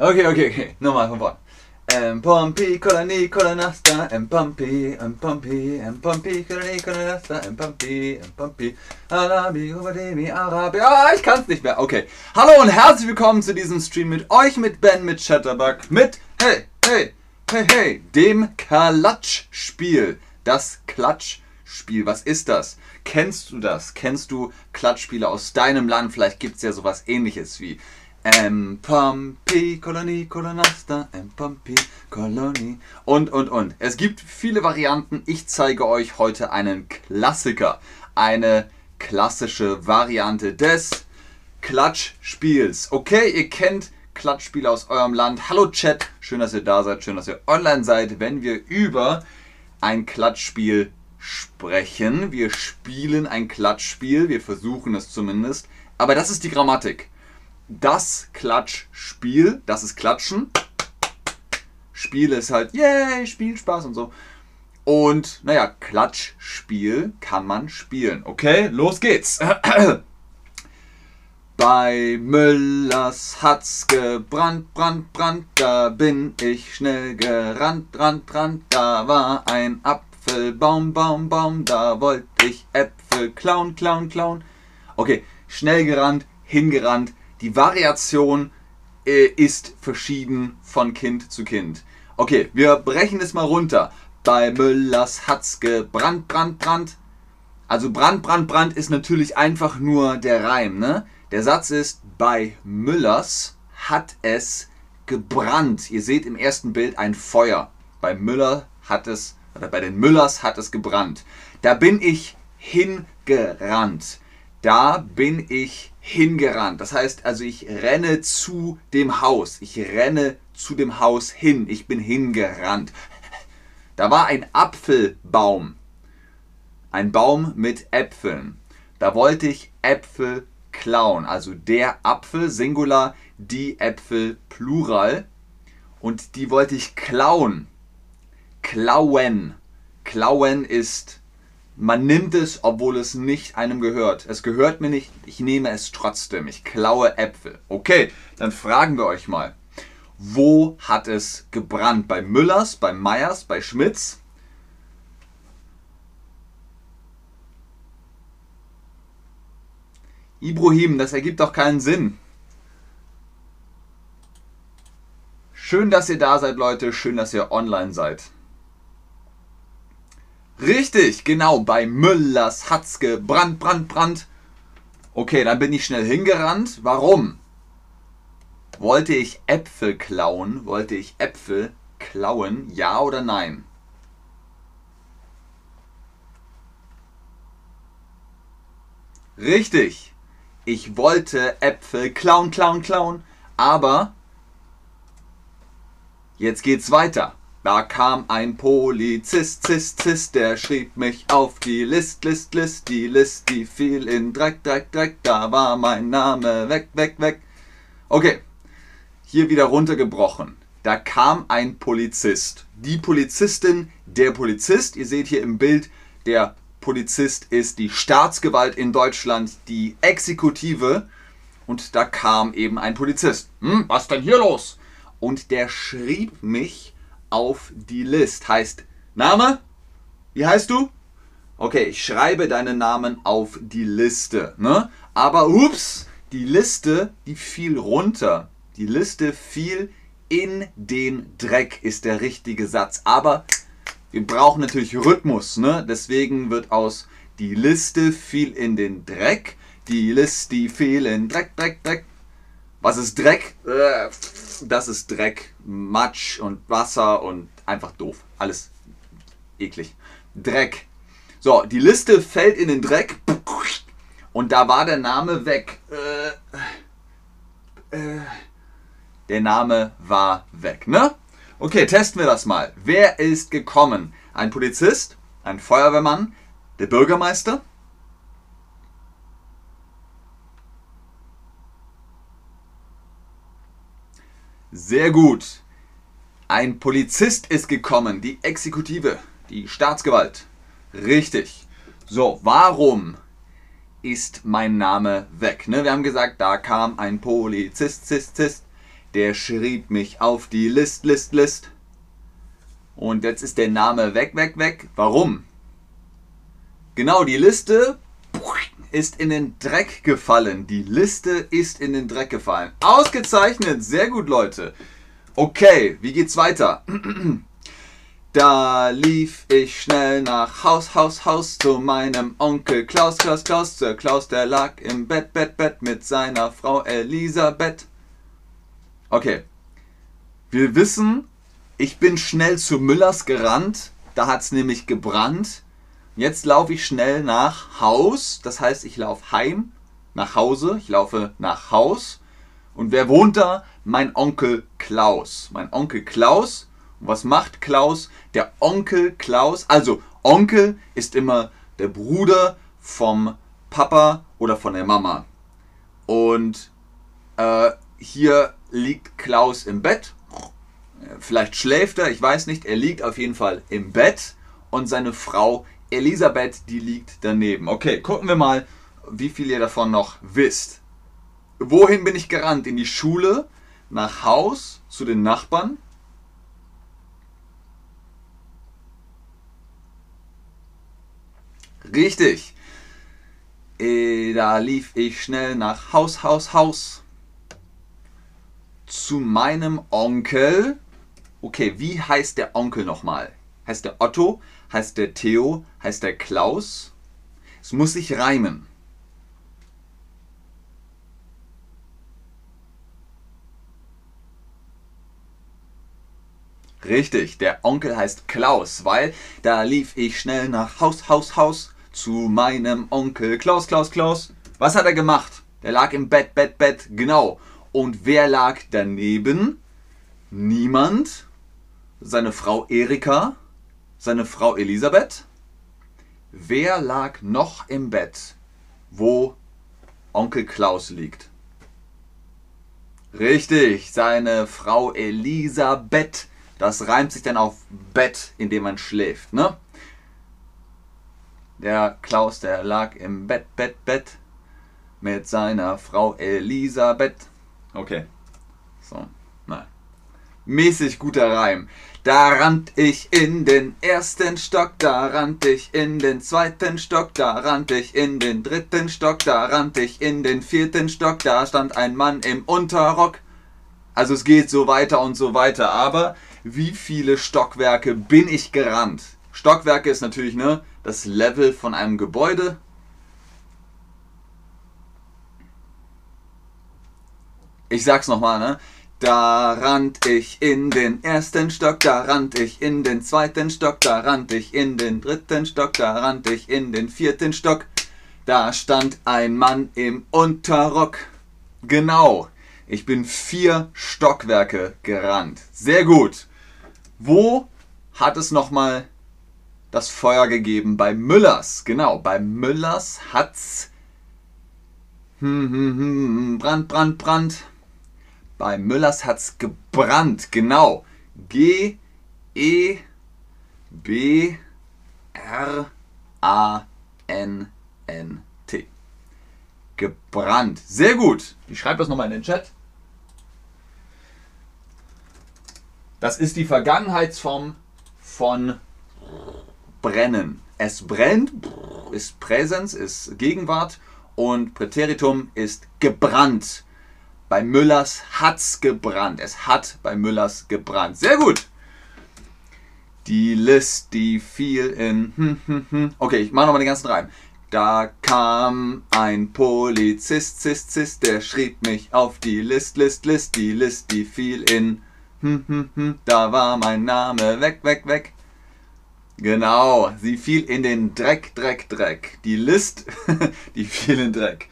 Okay, okay, okay. Nochmal von vorne. Em Pompi, Koloni, Kolonasta, em Pompi, em Pompi, em Pompi, Koloni, Kolonasta, em Pompi, em Pompi, Arabi, Ubademi, Arabi. Ah, ich kann's nicht mehr. Okay. Hallo und herzlich willkommen zu diesem Stream mit euch, mit Ben, mit Chatterbug, mit, hey, hey, hey, hey, dem Klatschspiel. Das Klatschspiel. Was ist das? Kennst du das? Kennst du Klatschspiele aus deinem Land? Vielleicht gibt's ja sowas ähnliches wie M. Kolonie, Kolonasta, M. Kolonie und, und, und. Es gibt viele Varianten. Ich zeige euch heute einen Klassiker. Eine klassische Variante des Klatschspiels. Okay, ihr kennt Klatschspiele aus eurem Land. Hallo Chat, schön, dass ihr da seid, schön, dass ihr online seid, wenn wir über ein Klatschspiel sprechen. Wir spielen ein Klatschspiel, wir versuchen es zumindest. Aber das ist die Grammatik das Klatschspiel, das ist Klatschen. Spiel ist halt, yay, Spielspaß und so. Und naja, Klatschspiel kann man spielen. Okay, los geht's. Bei Müllers hat's gebrannt, brand, brand, da bin ich schnell gerannt, rand, rand, da war ein Apfelbaum, Baum, Baum, da wollte ich Äpfel klauen, klauen, klauen. Okay, schnell gerannt, hingerannt, die Variation äh, ist verschieden von Kind zu Kind. Okay, wir brechen es mal runter. Bei Müllers hat's gebrannt, brand, brand. Also brand, brand, brand ist natürlich einfach nur der Reim. Ne? Der Satz ist, bei Müllers hat es gebrannt. Ihr seht im ersten Bild ein Feuer. Bei Müller hat es, oder bei den Müllers hat es gebrannt. Da bin ich hingerannt. Da bin ich hingerannt. Das heißt also, ich renne zu dem Haus. Ich renne zu dem Haus hin. Ich bin hingerannt. Da war ein Apfelbaum. Ein Baum mit Äpfeln. Da wollte ich Äpfel klauen. Also der Apfel, Singular, die Äpfel, Plural. Und die wollte ich klauen. Klauen. Klauen ist man nimmt es, obwohl es nicht einem gehört. Es gehört mir nicht, ich nehme es trotzdem. Ich klaue Äpfel. Okay, dann fragen wir euch mal. Wo hat es gebrannt? Bei Müllers, bei Meyers, bei Schmitz? Ibrahim, das ergibt doch keinen Sinn. Schön, dass ihr da seid, Leute. Schön, dass ihr online seid. Richtig, genau, bei Müllers hat's gebrannt, brand, brand. Okay, dann bin ich schnell hingerannt. Warum? Wollte ich Äpfel klauen? Wollte ich Äpfel klauen? Ja oder nein? Richtig. Ich wollte Äpfel klauen, klauen, klauen. Aber jetzt geht's weiter. Da kam ein Polizist, Zist, Zist, der schrieb mich auf die List, List, List, die List, die fiel in Dreck, Dreck, Dreck, da war mein Name weg, weg, weg. Okay, hier wieder runtergebrochen. Da kam ein Polizist. Die Polizistin, der Polizist, ihr seht hier im Bild, der Polizist ist die Staatsgewalt in Deutschland, die Exekutive. Und da kam eben ein Polizist. Hm, was denn hier los? Und der schrieb mich auf die List. Heißt Name? Wie heißt du? Okay, ich schreibe deinen Namen auf die Liste. Ne? Aber ups, die Liste, die fiel runter. Die Liste fiel in den Dreck, ist der richtige Satz. Aber wir brauchen natürlich Rhythmus. Ne? Deswegen wird aus die Liste fiel in den Dreck. Die Liste fiel in Dreck, Dreck, Dreck. Was ist Dreck? Äh, das ist Dreck, Matsch und Wasser und einfach doof. Alles eklig. Dreck. So, die Liste fällt in den Dreck und da war der Name weg. Äh, äh, der Name war weg, ne? Okay, testen wir das mal. Wer ist gekommen? Ein Polizist, ein Feuerwehrmann, der Bürgermeister, Sehr gut. Ein Polizist ist gekommen, die Exekutive, die Staatsgewalt. Richtig. So, warum ist mein Name weg? Ne, wir haben gesagt, da kam ein Polizist, Zist, Zist. der schrieb mich auf die List, List, List. Und jetzt ist der Name weg, weg, weg. Warum? Genau, die Liste ist in den Dreck gefallen. Die Liste ist in den Dreck gefallen. Ausgezeichnet, sehr gut, Leute. Okay, wie geht's weiter? Da lief ich schnell nach Haus, Haus, Haus zu meinem Onkel Klaus, Klaus, Klaus. Der Klaus, der lag im Bett, Bett, Bett mit seiner Frau Elisabeth. Okay. Wir wissen, ich bin schnell zu Müllers gerannt. Da hat's nämlich gebrannt. Jetzt laufe ich schnell nach Haus. Das heißt, ich laufe heim, nach Hause. Ich laufe nach Haus. Und wer wohnt da? Mein Onkel Klaus. Mein Onkel Klaus und was macht Klaus? Der Onkel Klaus, also Onkel ist immer der Bruder vom Papa oder von der Mama. Und äh, hier liegt Klaus im Bett. Vielleicht schläft er, ich weiß nicht. Er liegt auf jeden Fall im Bett und seine Frau Elisabeth, die liegt daneben. Okay, gucken wir mal, wie viel ihr davon noch wisst. Wohin bin ich gerannt? In die Schule, nach Haus, zu den Nachbarn. Richtig. Äh, da lief ich schnell nach Haus, Haus, Haus. Zu meinem Onkel. Okay, wie heißt der Onkel nochmal? Heißt der Otto? Heißt der Theo? Heißt der Klaus? Es muss sich reimen. Richtig, der Onkel heißt Klaus, weil da lief ich schnell nach Haus, Haus, Haus zu meinem Onkel Klaus, Klaus, Klaus. Was hat er gemacht? Der lag im Bett, Bett, Bett, genau. Und wer lag daneben? Niemand. Seine Frau Erika, seine Frau Elisabeth. Wer lag noch im Bett, wo Onkel Klaus liegt? Richtig, seine Frau Elisabeth. Das reimt sich dann auf Bett, in dem man schläft, ne? Der Klaus, der lag im Bett, Bett, Bett mit seiner Frau Elisabeth. Okay. So. Mäßig guter Reim. Da rannt ich in den ersten Stock, da rannt ich in den zweiten Stock, da rannt ich in den dritten Stock, da rannt ich in den vierten Stock, da stand ein Mann im Unterrock. Also es geht so weiter und so weiter, aber wie viele Stockwerke bin ich gerannt? Stockwerke ist natürlich ne, das Level von einem Gebäude. Ich sag's nochmal, ne? Da rannt ich in den ersten Stock, da rannt ich in den zweiten Stock, da rannt ich in den dritten Stock, da rannt ich in den vierten Stock. Da stand ein Mann im Unterrock. Genau, ich bin vier Stockwerke gerannt. Sehr gut. Wo hat es nochmal das Feuer gegeben bei Müllers. Genau, bei Müllers hat's hm, hm, hm, Brand, Brand, Brand. Bei Müllers hat's gebrannt. Genau. G E B R A N N T. Gebrannt. Sehr gut. Ich schreibe das nochmal in den Chat. Das ist die Vergangenheitsform von brennen. Es brennt, ist Präsens, ist Gegenwart und Präteritum ist gebrannt. Bei Müllers hat's gebrannt. Es hat bei Müllers gebrannt. Sehr gut. Die List, die fiel in. Hm, hm, hm. Okay, ich mache nochmal den ganzen Reim. Da kam ein Polizist, Zist, Zist, der schrieb mich auf die List, List, List. Die List, die fiel in. Da war mein Name weg, weg, weg. Genau, sie fiel in den Dreck, Dreck, Dreck. Die List, die fiel in Dreck.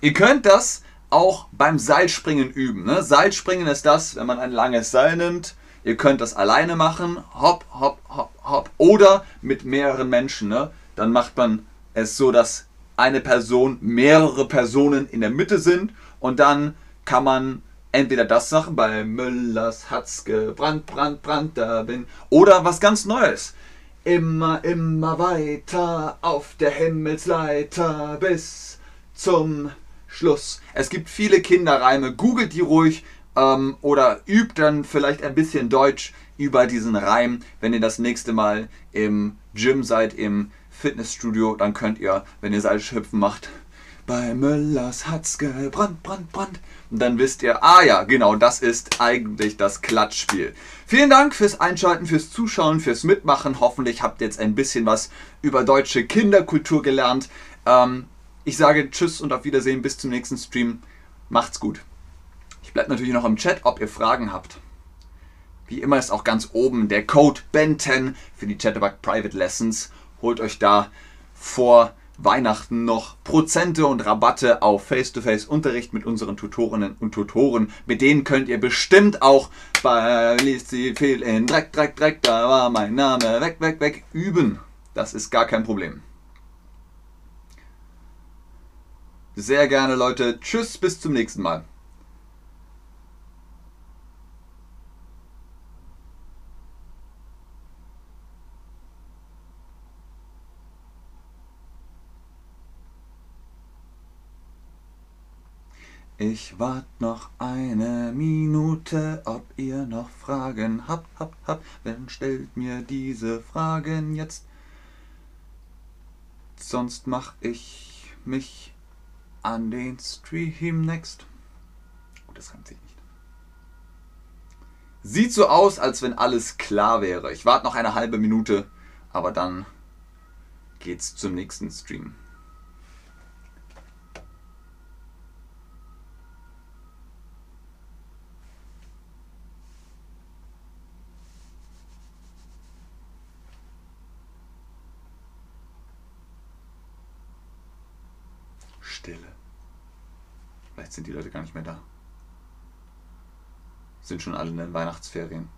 Ihr könnt das auch beim Seilspringen üben. Ne? Seilspringen ist das, wenn man ein langes Seil nimmt. Ihr könnt das alleine machen, hopp, hopp, hopp, hopp. Oder mit mehreren Menschen. Ne? Dann macht man es so, dass eine Person, mehrere Personen in der Mitte sind und dann kann man entweder das machen, bei Müllers hat's gebrannt, brand, brand, da bin. Oder was ganz Neues. Immer, immer weiter auf der Himmelsleiter bis zum Schluss. Es gibt viele Kinderreime, googelt die ruhig Ähm, oder übt dann vielleicht ein bisschen Deutsch über diesen Reim, wenn ihr das nächste Mal im Gym seid, im Fitnessstudio, dann könnt ihr, wenn ihr Seilschhüpfen macht, bei Müllers hat's gebrannt, brannt, brannt. Und dann wisst ihr, ah ja, genau, das ist eigentlich das Klatschspiel. Vielen Dank fürs Einschalten, fürs Zuschauen, fürs Mitmachen. Hoffentlich habt ihr jetzt ein bisschen was über deutsche Kinderkultur gelernt. Ähm, ich sage Tschüss und auf Wiedersehen bis zum nächsten Stream. Macht's gut. Ich bleibe natürlich noch im Chat, ob ihr Fragen habt. Wie immer ist auch ganz oben der Code BEN10 für die Chatterbug Private Lessons. Holt euch da vor Weihnachten noch Prozente und Rabatte auf Face-to-Face-Unterricht mit unseren Tutorinnen und Tutoren. Mit denen könnt ihr bestimmt auch bei sie viel in Dreck, Dreck, Dreck, da war mein Name, weg, weg, weg, üben. Das ist gar kein Problem. Sehr gerne, Leute. Tschüss, bis zum nächsten Mal. Ich wart noch eine Minute, ob ihr noch Fragen habt, habt, habt. Dann stellt mir diese Fragen jetzt. Sonst mach ich mich an den Stream next. Oh, das reimt sich nicht. Sieht so aus, als wenn alles klar wäre. Ich warte noch eine halbe Minute, aber dann geht's zum nächsten Stream. Stille. Vielleicht sind die Leute gar nicht mehr da. Sind schon alle in den Weihnachtsferien.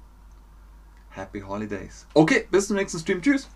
Happy Holidays. Okay, bis zum nächsten Stream. Tschüss.